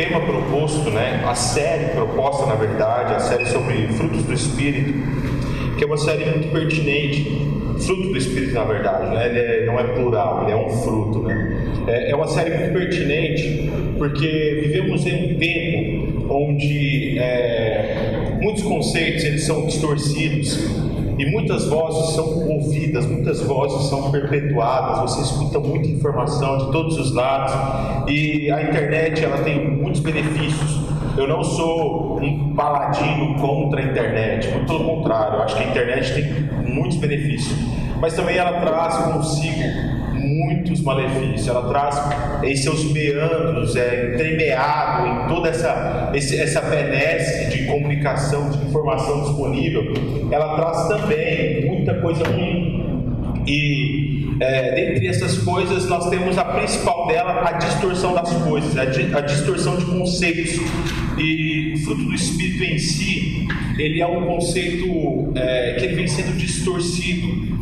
tema proposto, né, a série proposta, na verdade, a série sobre frutos do Espírito, que é uma série muito pertinente. Fruto do Espírito, na verdade, né? ele é, não é plural, ele é um fruto. Né? É, é uma série muito pertinente porque vivemos em um tempo onde é, muitos conceitos eles são distorcidos e muitas vozes são ouvidas, muitas vozes são perpetuadas. Você escuta muita informação de todos os lados e a internet ela tem muitos benefícios. Eu não sou um paladino contra a internet, muito pelo contrário, eu acho que a internet tem muitos benefícios, mas também ela traz consigo muitos malefícios, ela traz em seus meandros, é entremeado em toda essa, esse, essa benesse de comunicação, de informação disponível, ela traz também muita coisa ruim. E é, dentre essas coisas, nós temos a principal dela, a distorção das coisas, a, di, a distorção de conceitos. E o fruto do Espírito em si, ele é um conceito é, que vem sendo distorcido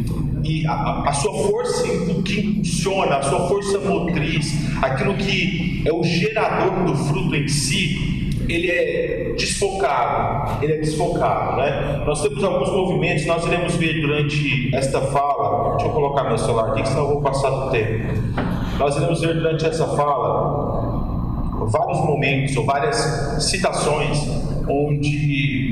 a, a, sua força o que impulsiona, a sua força motriz, aquilo que é o gerador do fruto em si, ele é desfocado, ele é desfocado, né? Nós temos alguns movimentos, nós iremos ver durante esta fala, deixa eu colocar meu celular aqui, senão eu vou passar do tempo. Nós iremos ver durante essa fala vários momentos ou várias citações onde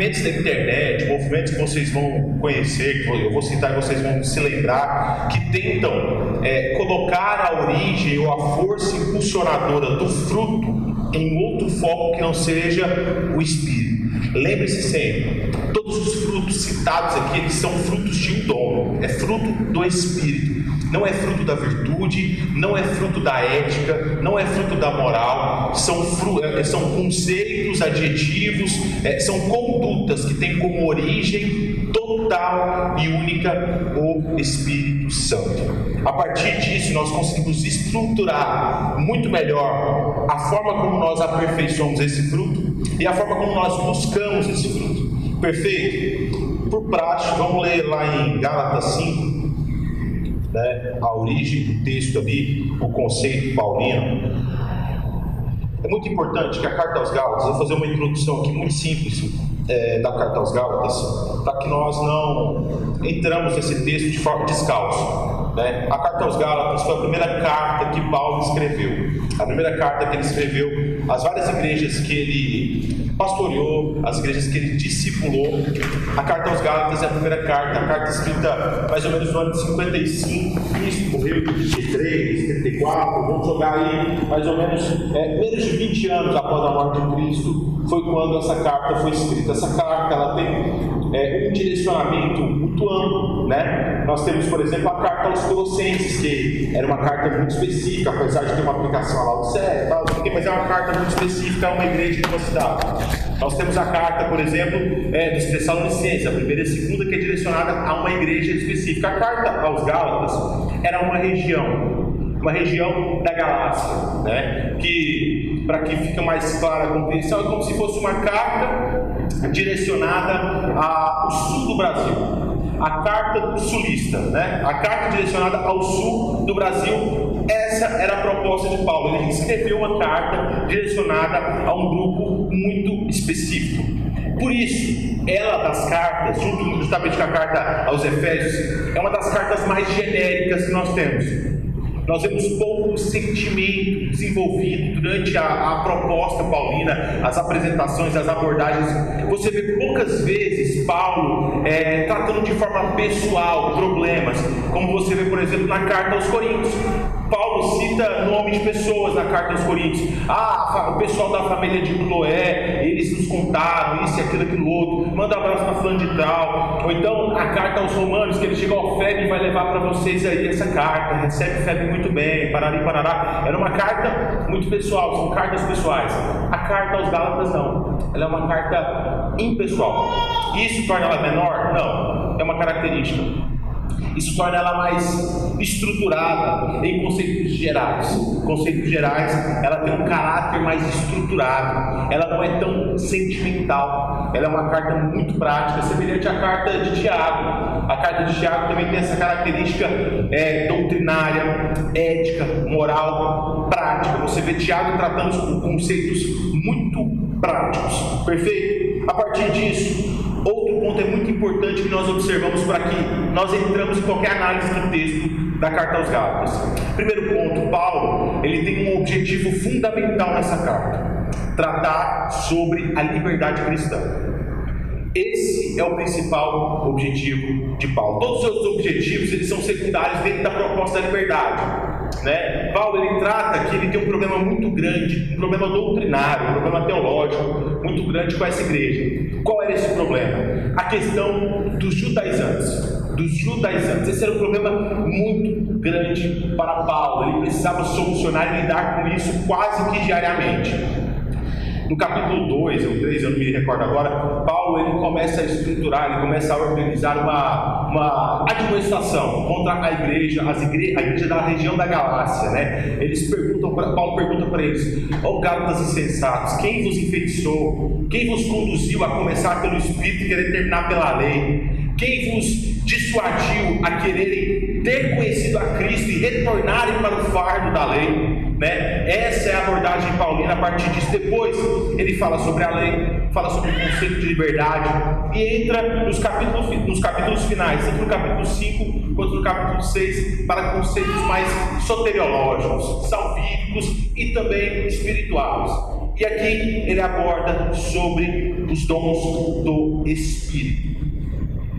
movimentos da internet, movimentos que vocês vão conhecer, que eu vou citar e vocês vão se lembrar, que tentam é, colocar a origem ou a força impulsionadora do fruto em outro foco que não seja o espírito. Lembre-se sempre, todos os frutos citados aqui, eles são frutos de um dom, é fruto do espírito não é fruto da virtude, não é fruto da ética, não é fruto da moral, são, fru é, são conceitos, adjetivos, é, são condutas que têm como origem total e única o Espírito Santo. A partir disso, nós conseguimos estruturar muito melhor a forma como nós aperfeiçoamos esse fruto e a forma como nós buscamos esse fruto. Perfeito? Por praxe, vamos ler lá em Gálatas 5, né, a origem do texto ali, o conceito paulino. É muito importante que a carta aos Gálatas, vou fazer uma introdução aqui muito simples é, da carta aos Gálatas, para que nós não entramos nesse texto de forma descalço. Né? A carta aos Gálatas foi a primeira carta que Paulo escreveu, a primeira carta que ele escreveu às várias igrejas que ele pastoreou, as igrejas que ele discipulou. A carta aos Gálatas é a primeira carta, a carta escrita mais ou menos no ano de 55, Cristo morreu em 33, 34, vamos jogar aí mais ou menos é, menos de 20 anos após a morte de Cristo, foi quando essa carta foi escrita. Essa carta ela tem é, um direcionamento muito amplo, né? Nós temos, por exemplo, a carta aos Colossenses, que era uma carta muito específica, apesar de ter uma aplicação lá do tal, mas é uma carta muito específica a uma igreja de uma cidade. Nós temos a carta, por exemplo, é, dos Tessalonicenses, a primeira e a segunda, que é direcionada a uma igreja específica. A carta aos Gálatas era uma região, uma região da Galácia, né? que, para que fique mais clara a compreensão, é como se fosse uma carta direcionada ao sul do Brasil. A carta sulista, né? a carta direcionada ao sul do Brasil, essa era a proposta de Paulo. Ele escreveu uma carta direcionada a um grupo muito específico. Por isso, ela das cartas, junto justamente com a carta aos Efésios, é uma das cartas mais genéricas que nós temos. Nós vemos pouco sentimento desenvolvido durante a, a, proposta paulina, as apresentações, as abordagens. Você vê poucas vezes Paulo é, tratando de forma pessoal problemas, como você vê, por exemplo, na carta aos Coríntios. Paulo cita nome de pessoas na carta aos Coríntios. Ah, o pessoal da família de Cloé, eles nos contaram isso aquilo, aquilo outro. Manda abraço para fulano de tal. Ou então a carta aos Romanos, que ele chega ao Febe e vai levar para vocês aí essa carta. Recebe Febe muito bem, parari, parará. Era uma carta muito pessoal, são cartas pessoais. A carta aos Gálatas não. Ela é uma carta impessoal. Isso torna ela menor? Não. É uma característica. Isso torna ela mais estruturada em conceitos gerais. Conceitos gerais, ela tem um caráter mais estruturado. Ela não é tão sentimental. Ela é uma carta muito prática, semelhante à carta de Tiago. A carta de Tiago também tem essa característica é, doutrinária, ética, moral prática. Você vê Tiago tratando com conceitos muito práticos. Perfeito? A partir disso, ponto é muito importante que nós observamos para que nós entramos em qualquer análise do texto da carta aos Gálatas. Primeiro ponto, Paulo, ele tem um objetivo fundamental nessa carta: tratar sobre a liberdade cristã. Esse é o principal objetivo de Paulo. Todos os outros objetivos eles são secundários dentro da proposta da liberdade. Né? Paulo ele trata que ele tem um problema muito grande, um problema doutrinário, um problema teológico muito grande com essa igreja. Qual era esse problema? A questão dos judaizantes. Dos judaizantes. Esse era um problema muito grande para Paulo. Ele precisava solucionar e lidar com isso quase que diariamente. No capítulo 2 ou 3, eu não me recordo agora, Paulo ele começa a estruturar, ele começa a organizar uma, uma administração contra a igreja, as igre, a igreja da região da Galácia. Né? Eles perguntam, Paulo pergunta para eles: Ó oh, insensatos, quem vos enfeitiçou? Quem vos conduziu a começar pelo Espírito e querer terminar pela lei? Quem vos dissuadiu a quererem ter conhecido a Cristo e retornarem para o fardo da lei? Né? Essa é a abordagem paulina a partir disso. Depois ele fala sobre a lei, fala sobre o conceito de liberdade e entra nos capítulos, nos capítulos finais, tanto no capítulo 5 quanto no capítulo 6, para conceitos mais soteriológicos, salvíficos e também espirituais. E aqui ele aborda sobre os dons do Espírito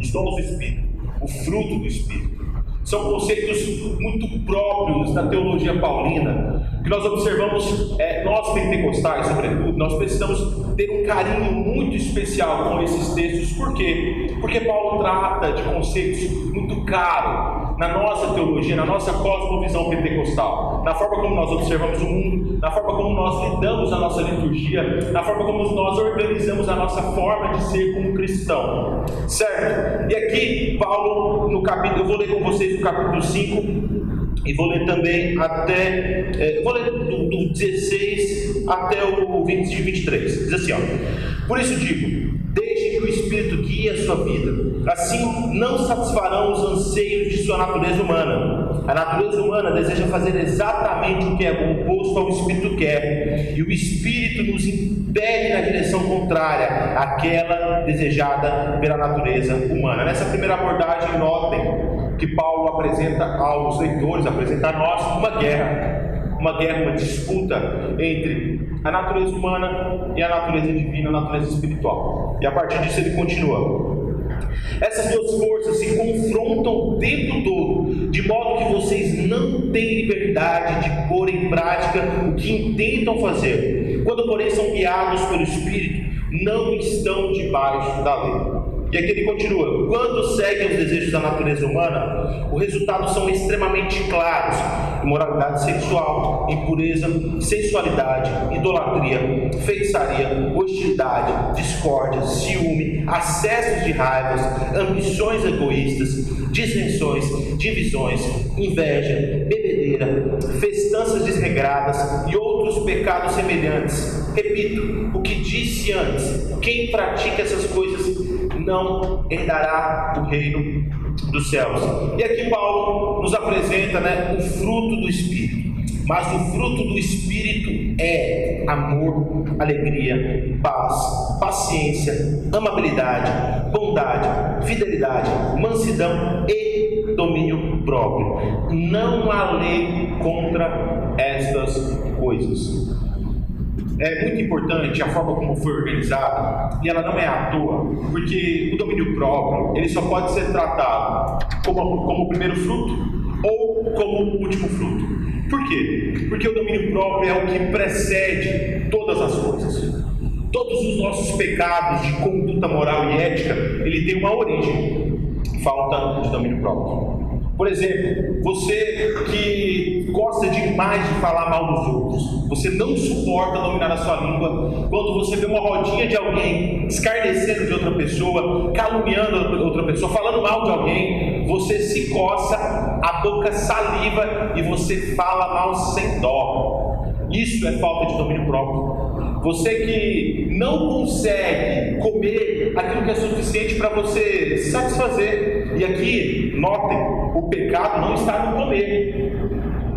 dons do Espírito, o fruto do Espírito. São conceitos muito próprios da teologia paulina, que nós observamos, é, nós pentecostais, sobretudo, nós precisamos ter um carinho muito especial com esses textos, por quê? Porque Paulo trata de conceitos muito caros na nossa teologia, na nossa cosmovisão pentecostal, na forma como nós observamos o mundo, na forma como nós lidamos a nossa liturgia, na forma como nós organizamos a nossa forma de ser como cristão, certo? E aqui, Paulo, no capítulo, eu vou ler com vocês o capítulo 5, e vou ler também até. É, vou ler do, do 16 até o 20, 23. Diz assim: ó, Por isso digo, deixe que o Espírito guie a sua vida. Assim não satisfarão os anseios de sua natureza humana. A natureza humana deseja fazer exatamente o que é oposto ao Espírito quer, e o Espírito nos impele na direção contrária àquela desejada pela natureza humana. Nessa primeira abordagem, notem que Paulo apresenta aos leitores, apresenta a nós uma guerra, uma guerra, uma disputa entre a natureza humana e a natureza divina, a natureza espiritual. E a partir disso ele continua. Essas duas forças se confrontam o tempo todo, de modo que vocês não têm liberdade de pôr em prática o que intentam fazer. Quando, porém, são guiados pelo Espírito, não estão debaixo da lei. E aqui ele continua: quando seguem os desejos da natureza humana, os resultados são extremamente claros: imoralidade sexual, impureza, sensualidade, idolatria, feitiçaria, hostilidade, discórdia, ciúme, acessos de raivas, ambições egoístas, dissensões, divisões, inveja, bebedeira, festanças desregradas e outros pecados semelhantes. Repito o que disse antes: quem pratica essas coisas não herdará o reino dos céus. E aqui Paulo nos apresenta né, o fruto do Espírito. Mas o fruto do Espírito é amor, alegria, paz, paciência, amabilidade, bondade, fidelidade, mansidão e domínio próprio. Não há lei contra estas coisas é muito importante a forma como foi organizada, e ela não é à toa, porque o domínio próprio ele só pode ser tratado como, como primeiro fruto ou como último fruto. Por quê? Porque o domínio próprio é o que precede todas as coisas. Todos os nossos pecados de conduta moral e ética, ele tem uma origem, falta de domínio próprio. Por exemplo, você que gosta demais de falar mal dos outros, você não suporta dominar a sua língua. Quando você vê uma rodinha de alguém escarnecendo de outra pessoa, caluniando outra pessoa, falando mal de alguém, você se coça, a boca saliva e você fala mal sem dó. Isso é falta de domínio próprio. Você que não consegue comer aquilo que é suficiente para você satisfazer. E aqui, notem, o pecado não está no comer.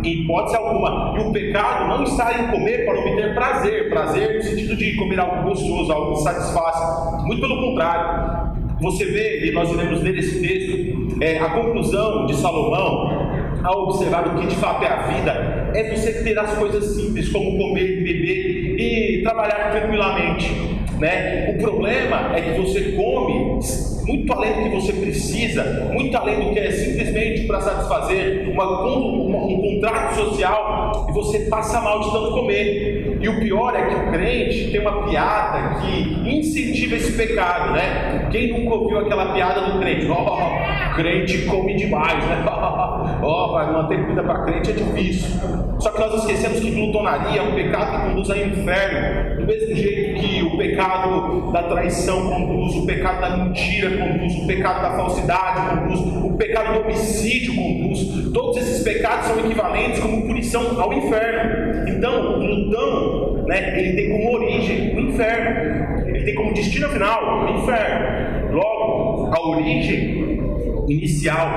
em hipótese alguma. E o pecado não está em comer para obter prazer, prazer no sentido de comer algo gostoso, algo que satisfaça. Muito pelo contrário. Você vê, e nós iremos ler esse texto, é, a conclusão de Salomão ao observar o que de fato é a vida, é você ter as coisas simples, como comer, beber e trabalhar tranquilamente. Né? O problema é que você come muito além do que você precisa, muito além do que é simplesmente para satisfazer uma, uma, um contrato social e você passa mal de tanto comer. E o pior é que o crente tem uma piada que incentiva esse pecado, né? Quem nunca ouviu aquela piada do crente? Oh, crente come demais, né? oh, vai manter comida para crente é difícil. Só que nós esquecemos que glutonaria é um pecado que conduz ao inferno, do mesmo jeito que o pecado da traição conduz, o pecado da mentira conduz, o pecado da falsidade conduz, o pecado do homicídio conduz. Todos esses pecados são equivalentes como punição ao inferno. Então, glutão, né, ele tem como origem o inferno, tem como destino final o inferno. Logo, a origem inicial,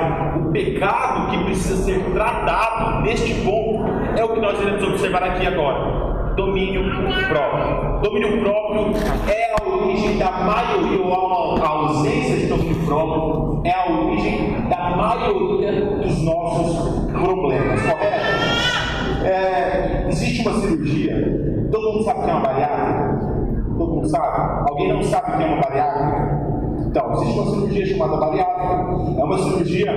o pecado que precisa ser tratado neste ponto, é o que nós iremos observar aqui agora domínio próprio. Domínio próprio é a origem da maioria, ou a ausência de domínio próprio, é a origem da maioria dos nossos problemas, correto? É, existe uma cirurgia, todo mundo sabe que é uma bariátrica? Todo mundo sabe? Alguém não sabe o que é uma bariátrica? Então, existe uma cirurgia chamada bariátrica, é uma cirurgia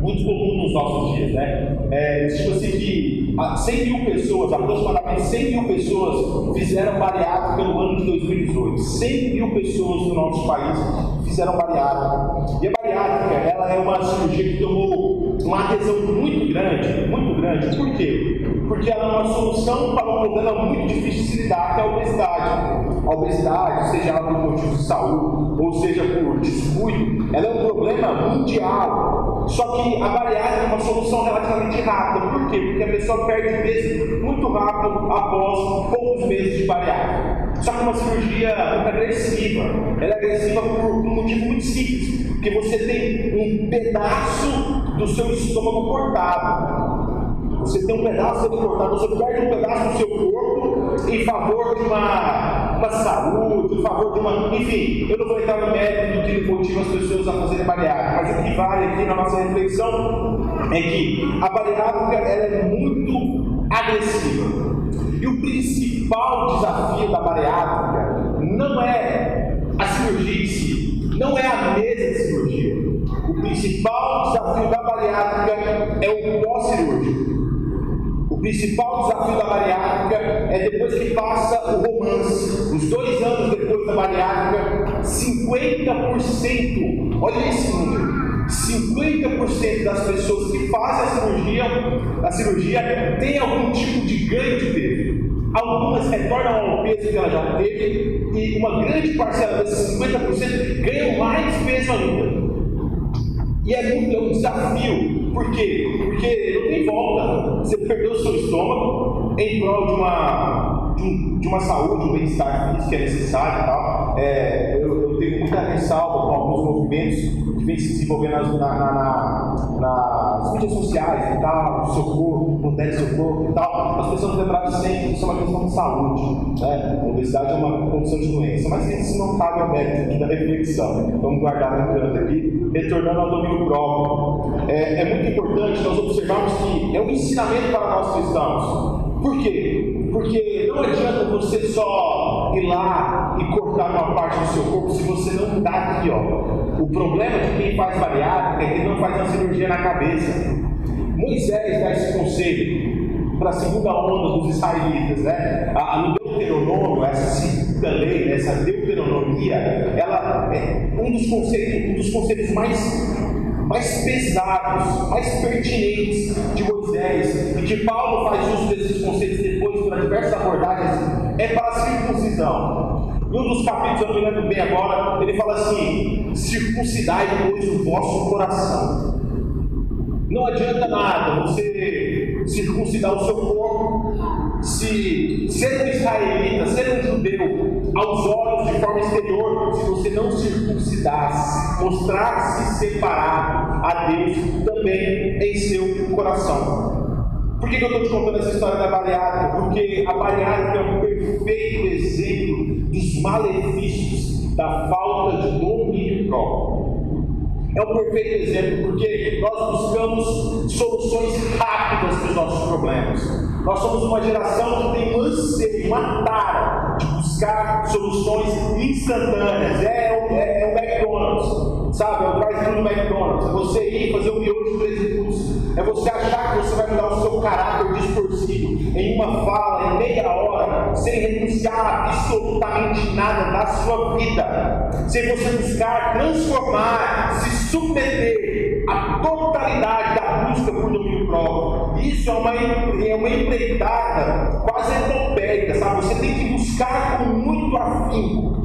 muito comum nos nossos dias, né? É, tipo assim que 100 mil pessoas, aproximadamente 100 mil pessoas fizeram bariátrica no ano de 2018. 100 mil pessoas no nosso país fizeram bariátrica. E a bariátrica, ela é uma cirurgia que tomou uma adesão muito grande, muito grande. Por quê? Porque ela é uma solução para um problema muito difícil de se lidar, que é a obesidade. A obesidade, seja ela por motivo de saúde, ou seja por descuido, ela é um problema mundial. Só que a bariátrica é uma solução relativamente rápida. Por quê? Porque a pessoa perde peso muito rápido após poucos meses de bariátrica. Só que uma cirurgia muito agressiva. Ela é agressiva por um motivo muito simples. Porque você tem um pedaço do seu estômago cortado. Você tem um pedaço do cortado, você perde um pedaço do seu corpo em favor de uma, uma saúde, em favor de uma. Enfim, eu não vou entrar no mérito do que motiva as pessoas a fazerem bariátrica, mas o que vale aqui na nossa reflexão é que a bariátrica é muito agressiva. E o principal desafio da bariátrica não é a cirurgia em si, não é a mesa de cirurgia. O principal desafio da bariátrica é o pós-cirúrgico. Principal desafio da bariátrica é depois que passa o romance, os dois anos depois da bariátrica, 50%, olha esse número, 50% das pessoas que fazem a cirurgia, a cirurgia tem algum tipo de ganho de peso. Algumas retornam ao peso que ela já teve, e uma grande parcela desses 50% ganham mais peso ainda. E é muito é um desafio. Por quê? Porque não tem volta. Você perdeu seu estômago em prol de uma, de, de uma saúde, um bem-estar físico que é necessário e tal. É, eu, eu, tenho muita ressalva com alguns movimentos que vêm se desenvolvendo nas, na, na, na, nas mídias sociais e tal, socorro, no socorro e tal. As pessoas lembrarem sempre que isso é uma questão de saúde. Né? A obesidade é uma condição de doença, mas isso não cabe ao mérito aqui da reflexão. Vamos guardar no canto aqui, retornando ao domínio próprio. É, é muito importante nós observarmos que é um ensinamento para nós cristãos. Por quê? Porque não adianta você só ir lá e cortar uma parte do seu corpo se você não está aqui, ó. O problema de quem faz bariátrica é que não faz uma cirurgia na cabeça. Moisés dá esse conselho para a segunda onda dos israelitas, né? A, no Deuteronômio, essa segunda lei, essa deuteronomia, ela é um dos conselhos, um dos conselhos mais mais pesados, mais pertinentes de Moisés, e que Paulo faz uso desses conceitos depois para diversas abordagens, é para a circuncisão. Em um dos capítulos, eu me lembro bem agora, ele fala assim: circuncidai, pois, o vosso coração. Não adianta nada você circuncidar o seu corpo, se ser um israelita, ser um judeu, aos olhos de forma exterior, se você não circuncidasse, mostrar-se separado a Deus também em seu coração. Por que, que eu estou te contando essa história da bariátrica? Porque a bariátrica é um perfeito exemplo dos malefícios da falta de domínio próprio. É um perfeito exemplo porque nós buscamos soluções rápidas para os nossos problemas. Nós somos uma geração que tem um anseio, uma tara buscar soluções instantâneas. É, é, é o McDonald's, sabe? É o drive-thru do McDonald's. É você ir fazer um miojo de três minutos. É você achar que você vai mudar o seu caráter distorcido em uma fala, em meia hora, sem renunciar absolutamente nada da sua vida. Sem você buscar transformar, se submeter à totalidade da busca por Isso é uma, é uma empreitada quase etopéica, sabe? Você tem que buscar com muito afinco.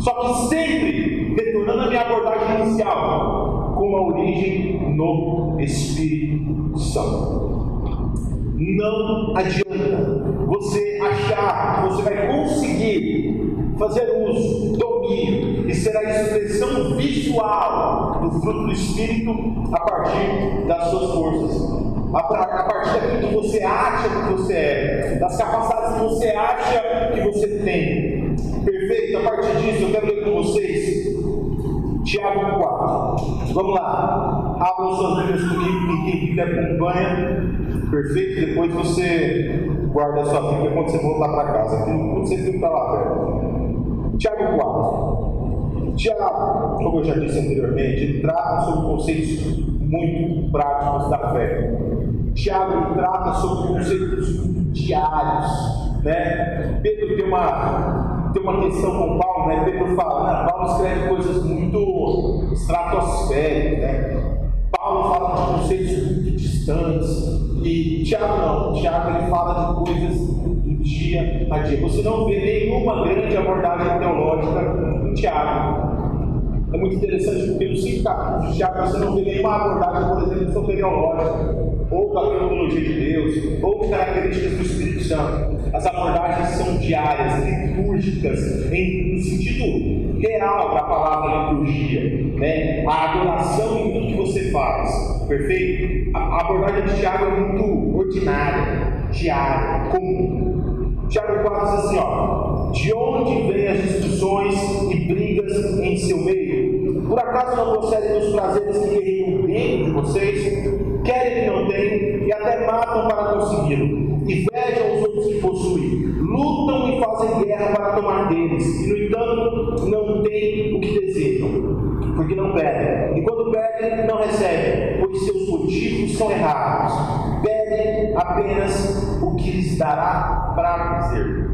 Só que sempre, retornando à minha abordagem inicial, com a origem no Espírito Santo. Não adianta você achar que você vai conseguir fazer uso, domínio e ser a expressão visual do fruto do Espírito a partir das suas forças. A, partir daquilo que você acha que você é, das capacidades que você acha que você tem. Perfeito? A partir disso, eu quero ler com vocês Tiago 4. Vamos lá. Abram suas Bíblias comigo, quem quiser acompanha. Perfeito? Depois você guarda a sua Bíblia quando você voltar para casa. Quando você fica lá perto. Tiago 4. Tiago, como eu já disse anteriormente, ele trata sobre conceitos muito práticos da fé. Tiago trata sobre conceitos diários. Né? Pedro tem uma, tem uma questão com Paulo, né? Pedro fala, né? Paulo escreve coisas muito estratosféricas, né? Paulo fala de conceitos muito distantes. E Tiago não, Tiago ele fala de coisas do dia a dia. Você não vê nenhuma grande abordagem teológica em Tiago. É muito interessante porque nos cinco capítulos de Tiago você não vê nenhuma abordagem, por exemplo, soteriológica, ou da teologia de Deus, ou características do Espírito Santo. As abordagens são diárias, litúrgicas, em, no sentido real da palavra liturgia. Né? A adoração em tudo que você faz. Perfeito? A abordagem de Tiago é muito ordinária, diária, comum. Tiago 4 diz assim: ó, de onde vêm as discussões e brigas em seu meio? Por acaso não procedem dos prazeres que guerreiam dentro de vocês? Querem que não tenham e até matam para consegui-lo. Invejam os outros que possuem, lutam e fazem guerra para tomar deles, e no entanto não têm o que desejam, porque não pedem. E quando pedem, não recebem, pois seus motivos são errados. Pedem apenas o que lhes dará prazer.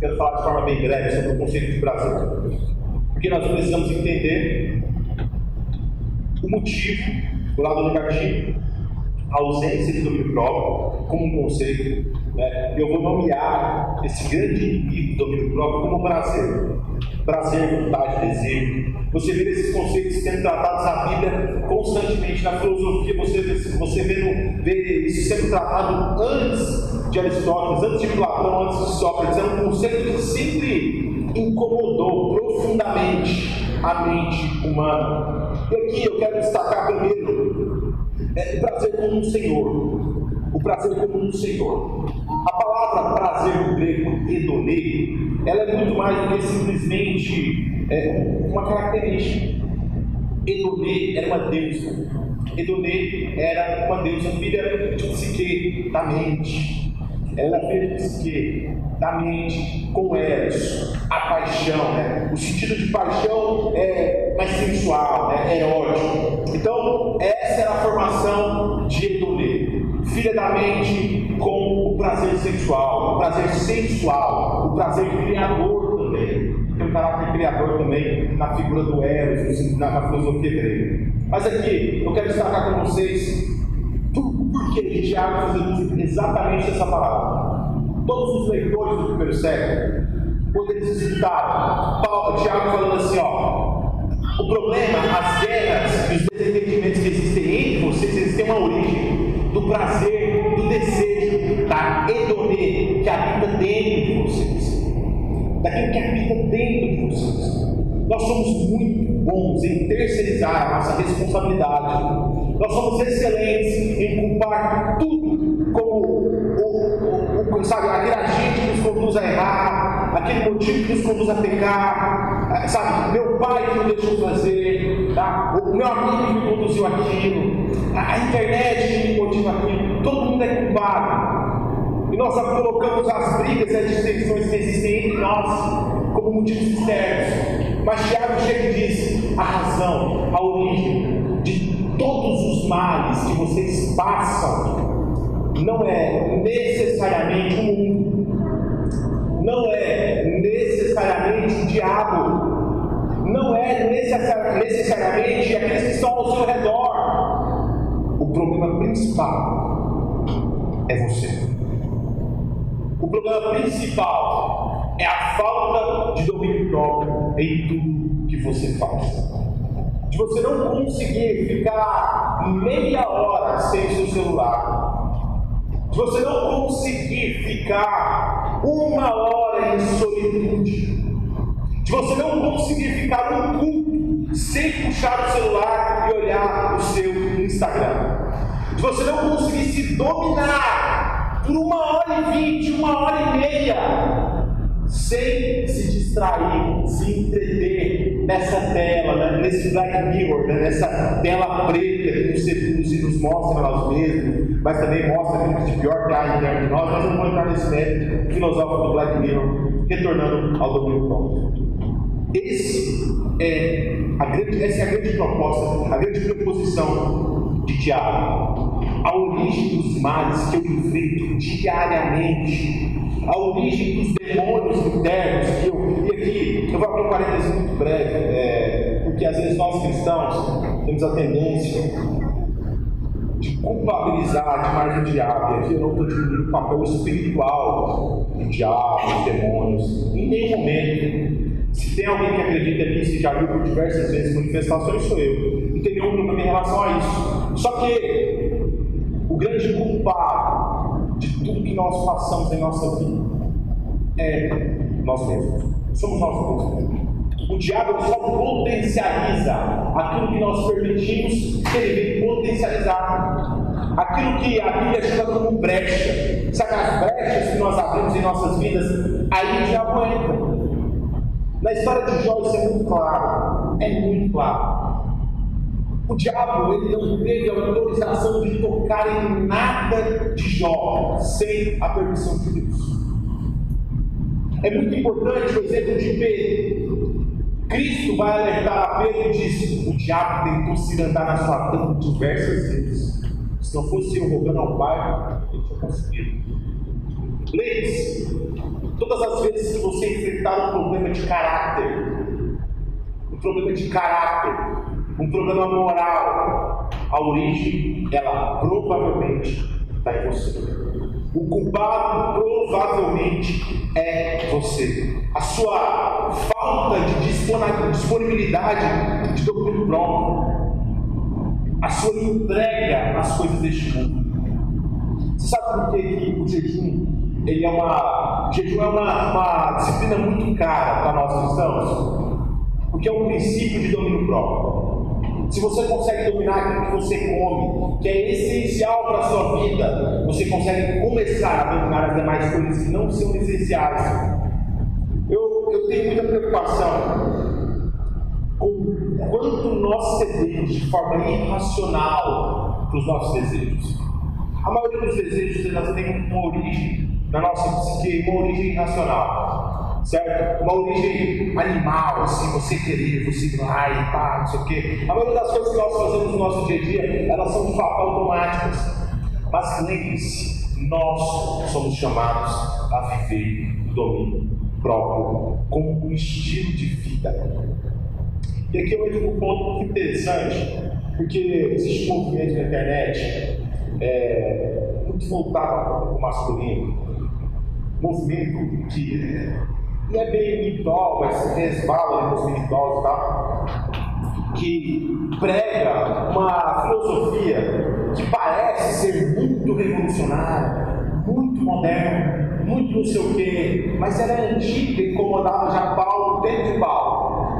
Quero falar de forma bem breve sobre o conceito de prazer. Porque nós precisamos entender o motivo do lado negativo, a ausência de domínio próprio, como um conceito. Né? Eu vou nomear esse grande inimigo do domínio próprio como prazer. Prazer, vontade, desejo. Você vê esses conceitos sendo tratados na Bíblia constantemente, na filosofia, você, você vê, no, vê isso sendo tratado antes de Aristóteles, antes de Platão, antes de Sócrates. É um conceito que sempre incomodou profundamente a mente humana. E aqui eu quero destacar primeiro é, prazer como um Senhor. O prazer como um Senhor. A palavra prazer no grego, hedonê, ela é muito mais do que simplesmente é, uma característica. Hedonê era uma deusa. Hedonê era uma deusa filha de Psique, da mente. Ela é filha de Psique, da mente, com Eros, a paixão. Né? O sentido de paixão é mais sensual, né? erótico. Então, essa era a formação de Hedonê. Filha da mente com o prazer sexual, o prazer sensual, o prazer criador também. Tem um caráter criador também na figura do Eros, na, filosofia grega. Mas aqui, eu quero destacar com vocês por que Tiago faz exatamente essa palavra. Todos os leitores do primeiro século, escutaram Paulo, Tiago falando assim, ó, o problema, as guerras e os desentendimentos que existem entre vocês, eles têm uma origem do prazer, do desejo, da hedonê que habita dentro de vocês. Daquilo que habita dentro de vocês. Nós somos muito bons em terceirizar a nossa responsabilidade Nós somos excelentes em culpar tudo aquele motivo que nos conduz a pecar, eh, sabe, meu pai que não deixou fazer, tá? o meu amigo que me conduziu aquilo, a, internet que me motiva aquilo, todo mundo é culpado. E nós colocamos as brigas e as distensões que existem entre nós como motivos externos. Mas Tiago chega e diz: a razão, a origem de todos os males que vocês passam não é necessariamente o mundo, não é necessariamente o diabo, não é necessariamente aqueles que estão ao seu redor. O problema principal é você. O problema principal é a falta de domínio próprio em tudo que você faz. De você não conseguir ficar meia hora sem o seu celular. De você não conseguir ficar uma hora em solitude. De você não conseguir ficar num culto sem puxar o celular e olhar o seu Instagram. De você não conseguir se dominar por uma hora e vinte, uma hora e meia, sem se distrair, se entreter nessa tela, né? nesse Black Mirror, né? nessa tela preta que nos, nos mostra nós mesmos, mas também mostra aquilo que de pior que há dentro de nós. Nós não vamos entrar nesse mérito filosófico do Black Mirror, retornando ao domínio próprio. Esse é a grande, essa é a grande proposta, a grande proposição de Tiago a origem dos males que eu enfrento diariamente, a origem dos demônios internos que eu. E aqui, eu vou abrir um parênteses muito breve, é, porque às vezes nós cristãos temos a tendência de culpabilizar demais o diabo. E aqui eu não estou diminuindo o papel espiritual do diabo, dos demônios, em nenhum momento. Se tem alguém que acredita nisso e já viu por diversas vezes manifestações, sou eu. Não tem nenhum problema em relação a isso. Só que grande culpado de tudo que nós passamos em nossa vida é nós mesmos. Somos nós mesmos. O diabo só potencializa aquilo que nós permitimos que ele venha potencializar. Aquilo que a Bíblia chama como brecha. Sabe as brechas que nós abrimos em nossas vidas? Aí já entra. Na história de Jó isso é muito claro. É muito claro. O diabo ele não teve autorização de tocar em nada de Jó sem a permissão de Deus. É muito importante o exemplo de Pedro. Cristo vai alertar a Pedro e diz: O diabo tentou se andar na sua tampa diversas vezes. Se não fosse eu rogando ao Pai, ele tinha conseguido. Lembre-se, todas as vezes que você enfrentar um problema de caráter, um problema de caráter, um problema moral, a origem, ela provavelmente está em você. O culpado provavelmente é você. A sua falta de disponibilidade de domínio próprio. A sua entrega às coisas deste mundo. Você sabe por que, o jejum ele é uma, jejum é uma, uma disciplina muito cara para nós cristãos? Porque é um princípio de domínio próprio. Se você consegue dominar aquilo que você come, que é essencial para a sua vida, você consegue começar a dominar as demais coisas que não são essenciais. Eu, eu tenho muita preocupação com quanto nós cedemos de forma irracional para os nossos desejos. A maioria dos desejos elas têm uma origem na nossa psique, uma origem irracional certo? Uma origem animal, assim, você querer, você e pá, não sei o quê. A maioria das coisas que nós fazemos no nosso dia a dia, elas são de fato automáticas. Mas lembre-se, nós somos chamados a viver o domínio próprio, como um estilo de vida. E aqui eu entro num ponto interessante, porque existe um movimento na internet é, muito voltado para o masculino, movimento que não é bem individual, mas resvala nos individuais, tá? que prega uma filosofia que parece ser muito revolucionária, muito moderna, muito não sei o quê, mas ela é antiga e incomodava já Paulo dentro de Paulo.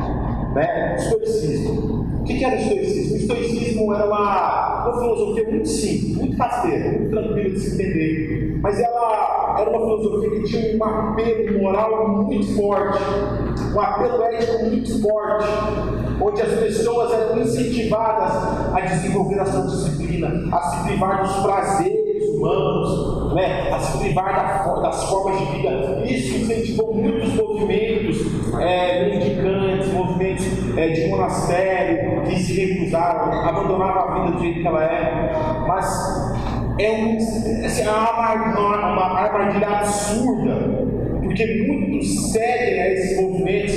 Né? Estoicismo. O que era o estoicismo? O estoicismo era uma, uma filosofia muito simples, muito rasteira, muito tranquila de se entender. Mas ela era uma filosofia que tinha um apelo moral muito forte, um apelo ético muito forte, onde as pessoas eram incentivadas a desenvolver a sua disciplina, a se privar dos prazeres humanos, né? a se privar da, das formas de vida. Isso incentivou muitos movimentos é, mendicantes, movimentos é, de monastério, que se recusaram, abandonavam a vida do jeito que ela é. Mas é, um, é uma, uma armadilha absurda porque muitos seguem a esses movimentos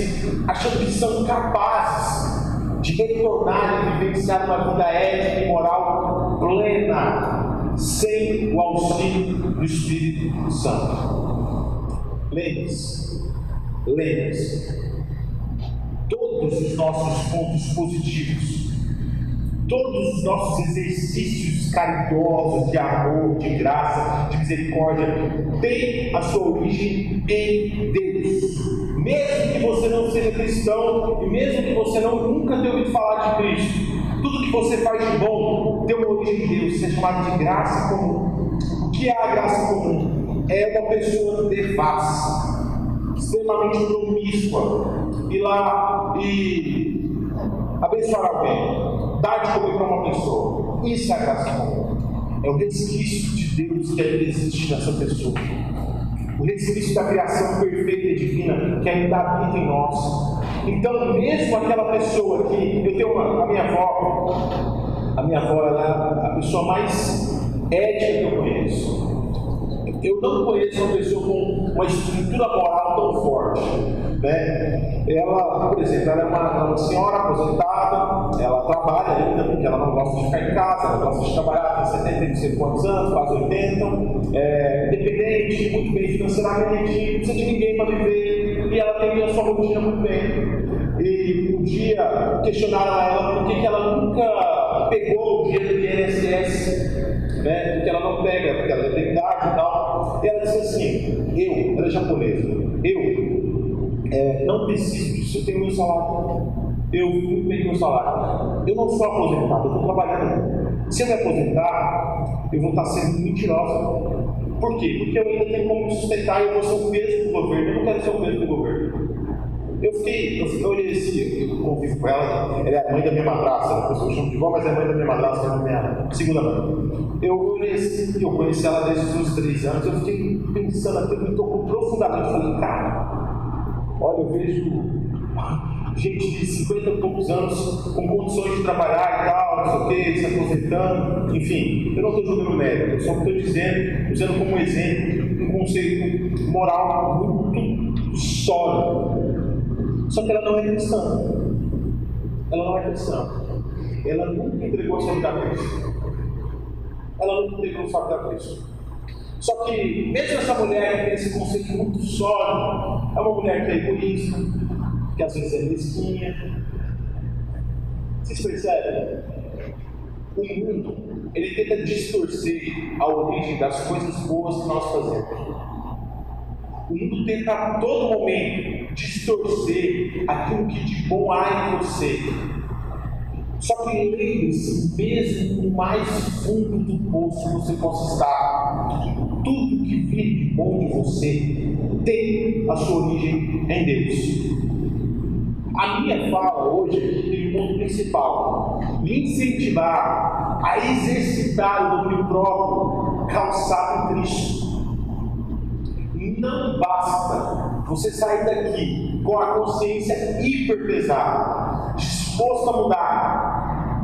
achando que são capazes de retornar e vivenciar uma vida ética e moral plena, sem o auxílio do Espírito Santo. Lembre-se, lembre-se, todos os nossos pontos positivos, todos os nossos exercícios caridosos de amor, de graça, de misericórdia, têm a sua origem em Deus mesmo que você não seja cristão e mesmo que você não, nunca tenha ouvido falar de Cristo, tudo que você faz de bom tem uma origem de Deus, isso é chamado de graça comum. O que é a graça comum? É uma pessoa devassa, extremamente promíscua, ir lá e abençoar alguém, dar de comer para uma pessoa. Isso é a graça. É o resquício de Deus que existe nessa pessoa o resquício da criação perfeita e divina que ainda habita em nós. Então, mesmo aquela pessoa que eu tenho uma, a minha avó, a minha avó ela é a pessoa mais ética que eu conheço. Eu não conheço uma pessoa com uma estrutura moral tão forte. Né? Ela, por exemplo, ela é uma, uma senhora aposentada, ela trabalha ainda, porque ela não gosta de ficar em casa, ela gosta de trabalhar, tem 70 não sei quantos anos, quase 80, é, independente, muito bem financeiramente, não precisa de ninguém para viver, e ela tem a sua rotina muito bem. E um dia questionaram ela por que, que ela nunca pegou o dinheiro do INSS né? Porque ela não pega, porque ela tem idade e tal. E ela disse assim: eu, ela é japonesa, eu é, não preciso eu tenho meu salário. Eu tenho meu salário. Eu não sou aposentado, eu estou trabalhando. Se eu me aposentar, eu vou estar sendo mentirosa. Por quê? Porque eu ainda tenho como sustentar e eu vou ser o peso do governo. Eu não quero ser o peso do governo. Eu fiquei, eu, eu olhei assim, eu convivo com ela, ela é a mãe da minha madrasta, a pessoa chama de vó, mas é a mãe da minha madrasta, é a minha segunda mãe. Eu olhei assim, eu conheci ela desde os três anos, eu fiquei pensando aquilo, me tocou profundamente. Falei, cara, olha, eu vejo gente de 50 e poucos anos com condições de trabalhar e tal, não sei o quê, se aposentando, enfim, eu não estou jogando mérito, eu só estou dizendo, usando como exemplo um conceito moral muito sólido só que ela não é cristã. Ela não é cristã. Ela nunca entregou a sua a Cristo. Ela nunca entregou a sua vida Cristo. Só que, mesmo essa mulher que tem esse conceito muito sólido, é uma mulher que é egoísta, que às vezes é mesquinha. Vocês percebem? O mundo, ele tenta distorcer a origem das coisas boas que nós fazemos. O mundo tenta a todo momento distorcer aquilo que de bom há em você. Só que lembre-se, mesmo no mais fundo do poço você possa estar, tudo que vir de bom de você tem a sua origem em Deus. A minha fala hoje tem um ponto principal: me incentivar a exercitar o domínio próprio calçado em Cristo. Não basta você sair daqui com a consciência hiper pesada, disposto a mudar.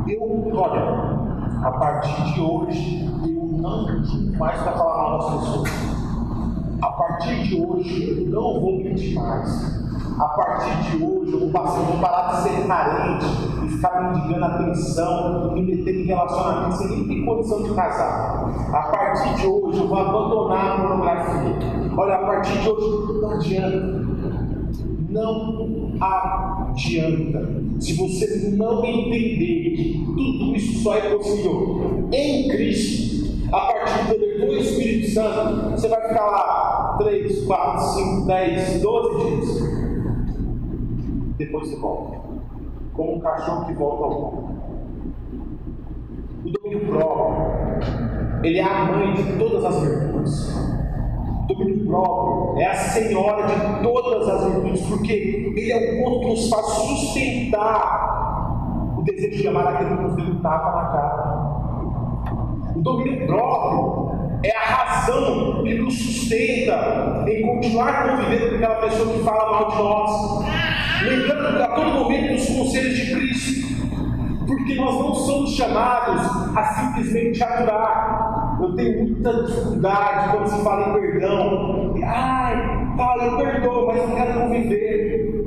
Eu, olha, a partir de hoje, eu não digo mais para falar mal das pessoas. A partir de hoje, eu não vou mentir mais. A partir de hoje, eu vou, passar, parar de ser carente e ficar me indicando atenção, me meter em relacionamento sem nem ter condição de casar. A partir de hoje, eu vou abandonar a pornografia. Olha, a partir de hoje não adianta. Não adianta. Se você não entender que tudo isso só é possível em Cristo, a partir do poder do Espírito Santo, você vai ficar lá 3, 4, 5, 10, 12 dias. Depois você volta. como um cachorro que volta ao mundo. O domínio próprio, ele é a mãe de todas as virtudes. Domínio próprio é a senhora de todas as virtudes, porque ele é o ponto que nos faz sustentar o desejo de amar aquele que nos deu um tapa na cara. O domínio próprio é a razão que nos sustenta em continuar convivendo com aquela pessoa que fala mal de nós. Lembrando a todo momento dos conselhos de Cristo. Porque nós não somos chamados a simplesmente aturar. Eu tenho muita dificuldade quando se fala em perdão. Ai, tá, eu perdoo, mas não quero conviver.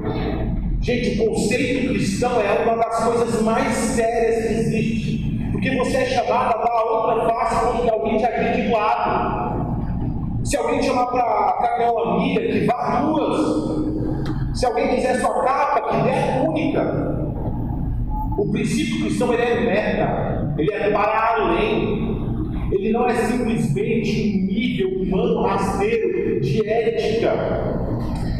Gente, o conceito cristão é uma das coisas mais sérias que existe. Porque você é chamado a dar a outra face quando alguém te agride do lado. Se alguém te chamar para milha, que vá duas. Se alguém quiser sua capa, que dê única. O princípio cristão ele é meta, ele é para além. Ele não é simplesmente um nível humano rasteiro de ética.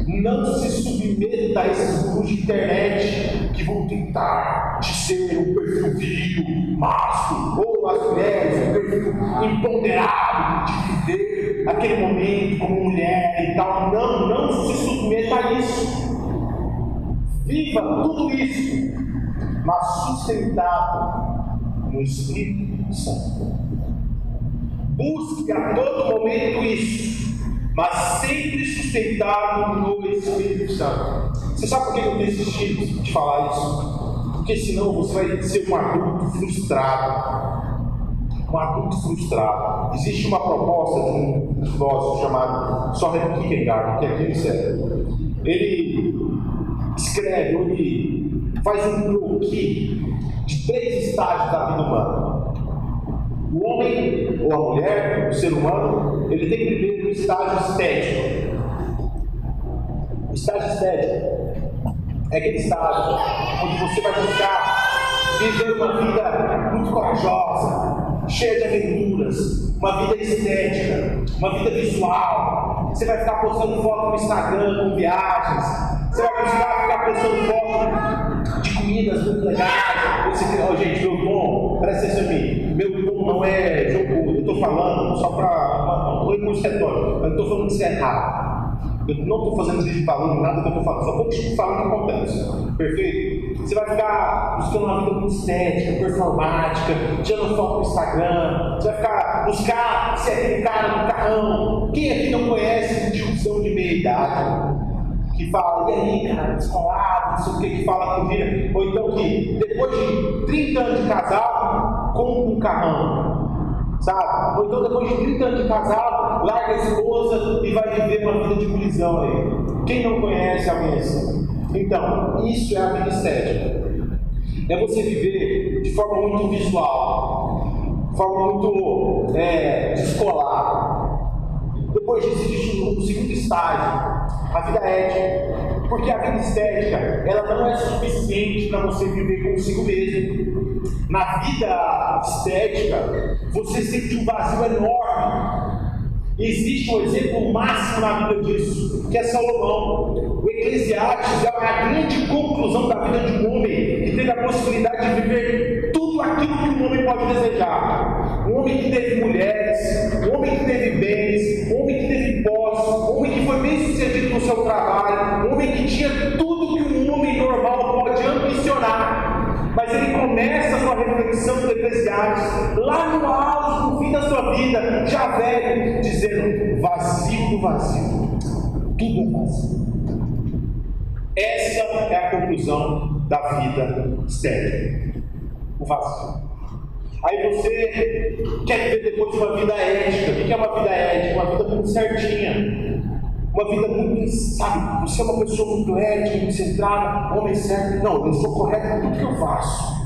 Não se submeta a esses grupos de internet que vão tentar te ser um perfil viril, macho, ou as mulheres, um perfil empoderado, de viver aquele momento como mulher e tal. Não, não se submeta a isso. Viva tudo isso, mas sustentado no Espírito Santo. Busque a todo momento isso mas sempre sustentado no Espírito Santo. Você sabe por que eu insistido de falar isso? Porque senão você vai ser um adulto frustrado. Um adulto frustrado. Existe uma proposta de um filósofo chamado Soren Kierkegaard, que é aqui sério. Ele escreve, ele faz um croquis de três estágios da vida humana. Ou a mulher, o ser humano, ele tem primeiro o estágio estético. O estágio estético é aquele estágio onde você vai buscar viver uma vida muito corajosa, cheia de aventuras, uma vida estética, uma vida visual. Você vai ficar postando foto no Instagram com viagens, você vai buscar ficar postando foto de comidas muito legais. Você, oh, gente, meu tom, presta atenção em mim, meu tom não é jogo, falando só para recurso retórico, eu estou falando que isso é errado. Eu não estou fazendo falando nada que eu estou falando, só estou falando o que acontece. Perfeito? Você vai ficar buscando uma vida muito estética, performática, tirando foto no Instagram, você vai ficar buscar se é aquele cara do carrão. Quem aqui não conhece tiozão de meia idade? Que fala, e aí, cara, descolado, não sei o que, que fala com vida, ou então que depois de 30 anos de casado, compra um carrão sabe? Ou então depois de 30 anos de casado, larga a esposa e vai viver uma vida de colisão aí. Quem não conhece alguém assim? Então, isso é a vida estética. É você viver de forma muito visual, de forma muito é, descolar. Depois disso existe um segundo estágio, a vida ética. Porque a vida estética, ela não é suficiente para você viver consigo mesmo. Na vida estética, você sente um vazio enorme. Existe um exemplo máximo na vida disso, que é Salomão. O Eclesiastes é a grande conclusão da vida de um homem que teve a possibilidade de viver tudo aquilo que um homem pode desejar. Um homem que teve mulheres, um homem que teve bens, um homem que teve posses, um homem que foi bem sucedido no seu trabalho, um homem que tinha tudo que um homem normal pode ambicionar. Mas ele começa com a reflexão do Eclesiastes, lá no auge, no fim da sua vida, já velho, dizendo: vazio do vazio, tudo é vazio. Essa é a conclusão da vida séria: o vazio. Aí você quer viver depois uma vida ética. O que é uma vida ética? Uma vida muito certinha uma vida muito, sabe, você é uma pessoa muito ética, muito centrada, homem certo. Não, eu sou correto em tudo que eu faço.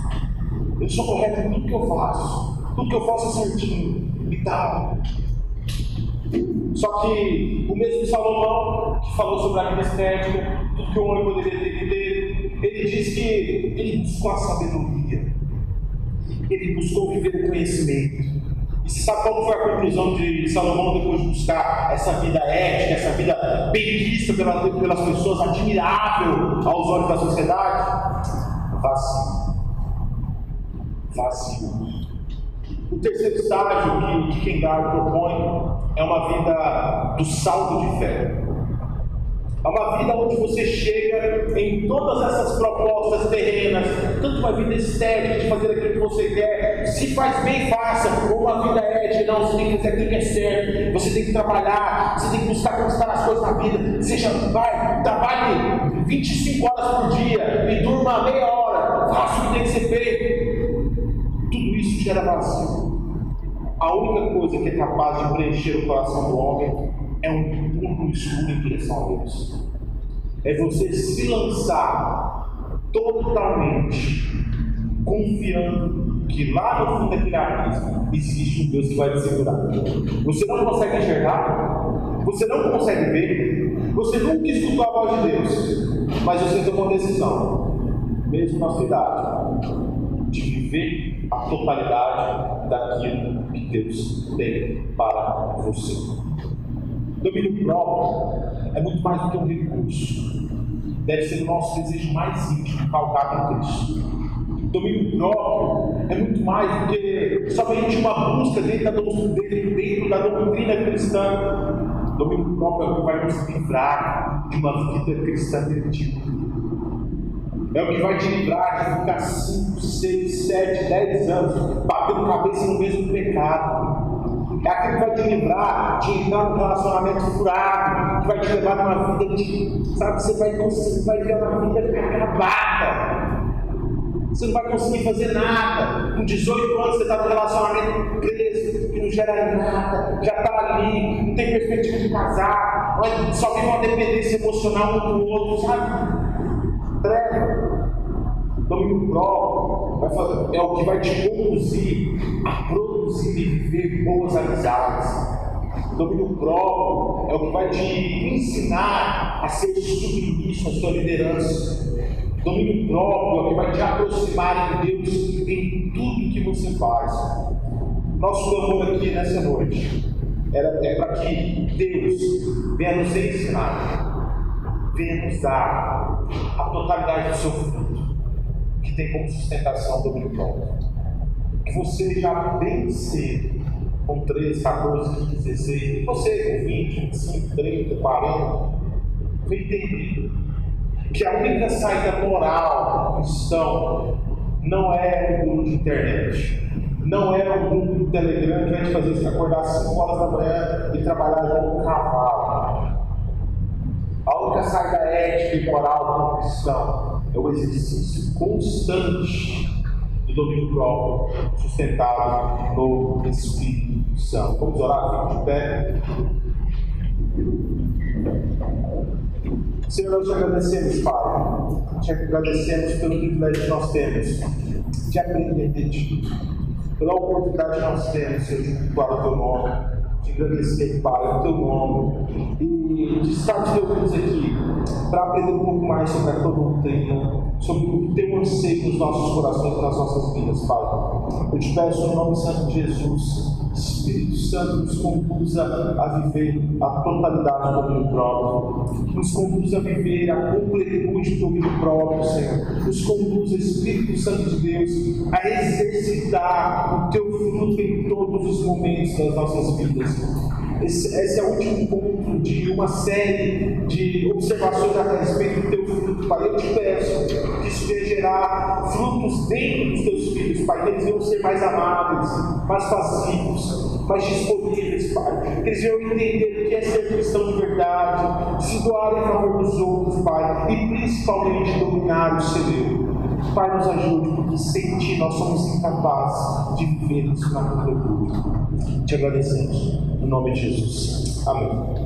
Eu sou correto em tudo que eu faço. Tudo que eu faço é certinho e tal. Só que o mesmo Salomão, que falou sobre a vida estética, tudo que o homem poderia ter ter, ele diz que ele buscou a sabedoria, ele buscou viver o conhecimento. E você sabe qual foi a conclusão de Salomão depois de buscar essa vida ética, essa vida bem vista pelas, pelas pessoas, admirável aos olhos da sociedade? vazio. Vazio. O terceiro estágio que, Gar propõe é uma vida do saldo de fé. É uma vida onde você chega em todas essas propostas terrenas, tanto uma vida estética de fazer aquilo que você quer, se faz bem, faça, ou uma vida ética, não, você tem que fazer aquilo que é certo, você tem que trabalhar, você tem que buscar conquistar as coisas na vida, seja, vai, trabalhe 25 horas por dia e durma meia hora, faça o que tem que ser feito. Isso gera vazio. A única coisa que é capaz de preencher o coração do homem é um ponto escuro em direção a Deus. É você se lançar totalmente, confiando que lá no fundo daquele abismo existe um Deus que vai te segurar. Você não consegue enxergar, você não consegue ver, você nunca escutou a voz de Deus, mas você tomou uma decisão, mesmo na sua idade, de viver a totalidade daquilo que Deus tem para você. Domínio próprio é muito mais do que um recurso. Deve ser o nosso desejo mais íntimo, calcado em Cristo. Domínio próprio é muito mais do que somente uma busca dentro da, dentro da doutrina cristã. Domínio próprio é o que vai nos livrar de uma vida cristã definitiva. É o que vai te livrar de ficar 5, 6, 7, 10 anos batendo cabeça no mesmo pecado é aquilo que vai te livrar de entrar num relacionamento furado, que vai te levar numa vida de, sabe, você vai conseguir, vai ter uma vida acabada. Você não vai conseguir fazer nada. Com 18 anos você está num relacionamento preso, que não gera nada, já está ali, não tem perspectiva de casar, só tem uma dependência emocional um do outro, sabe? Domínio próprio fazer, é o que vai te conduzir a produzir e viver boas amizades. Domínio próprio é o que vai te ensinar a ser submisso à sua liderança. Domínio próprio é o que vai te aproximar de Deus em tudo que você faz. Nosso clamor aqui nessa noite era, é para que Deus venha nos ensinar, venha nos dar a totalidade do seu fruto tem como sustentação do domínio próprio. Que você já bem cedo, com 13, 14, 15, 16, você com 20, 25, 30, 40, vem entender que a única saída moral cristão não é o grupo de internet, não é o grupo do Telegram que vai te fazer acordar às 5 horas da manhã e trabalhar como um cavalo. A única saída ética e moral do cristão é o exercício constante do domínio próprio, sustentado no Espírito Santo. Vamos orar, fique de pé. Senhor, nós te agradecemos, Pai. Te agradecemos pelo privilégio que nós temos de aprender de Ti. Pela oportunidade que nós temos, Senhor, de cultuar o Teu nome de agradecer, Pai, o teu nome e de estar te reunidos aqui para aprender um pouco mais sobre a tua doutrina, sobre o teu anseio nos nossos corações e nas nossas vidas, Pai. Eu te peço, em nome santo de Jesus, Espírito Santo, nos conduza a viver a totalidade do domínio próprio, nos conduza a viver a completude do domínio próprio, Senhor. Nos conduza, Espírito Santo de Deus, a exercitar o teu fruto em todos os momentos das nossas vidas. Esse, esse, é o último ponto de uma série de observações a respeito do teu fruto, Pai. Eu te peço isso venha gerar frutos dentro dos teus filhos, Pai. Que eles venham ser mais amáveis, mais pacíficos, mais disponíveis, Pai. Que eles venham entender o que é ser cristão de verdade, se doar em favor dos outros, Pai. E principalmente dominar o seu Pai, nos ajude, porque sem Ti nós somos incapazes de viver isso na completude. Te agradecemos. Em nome de Jesus. Amém.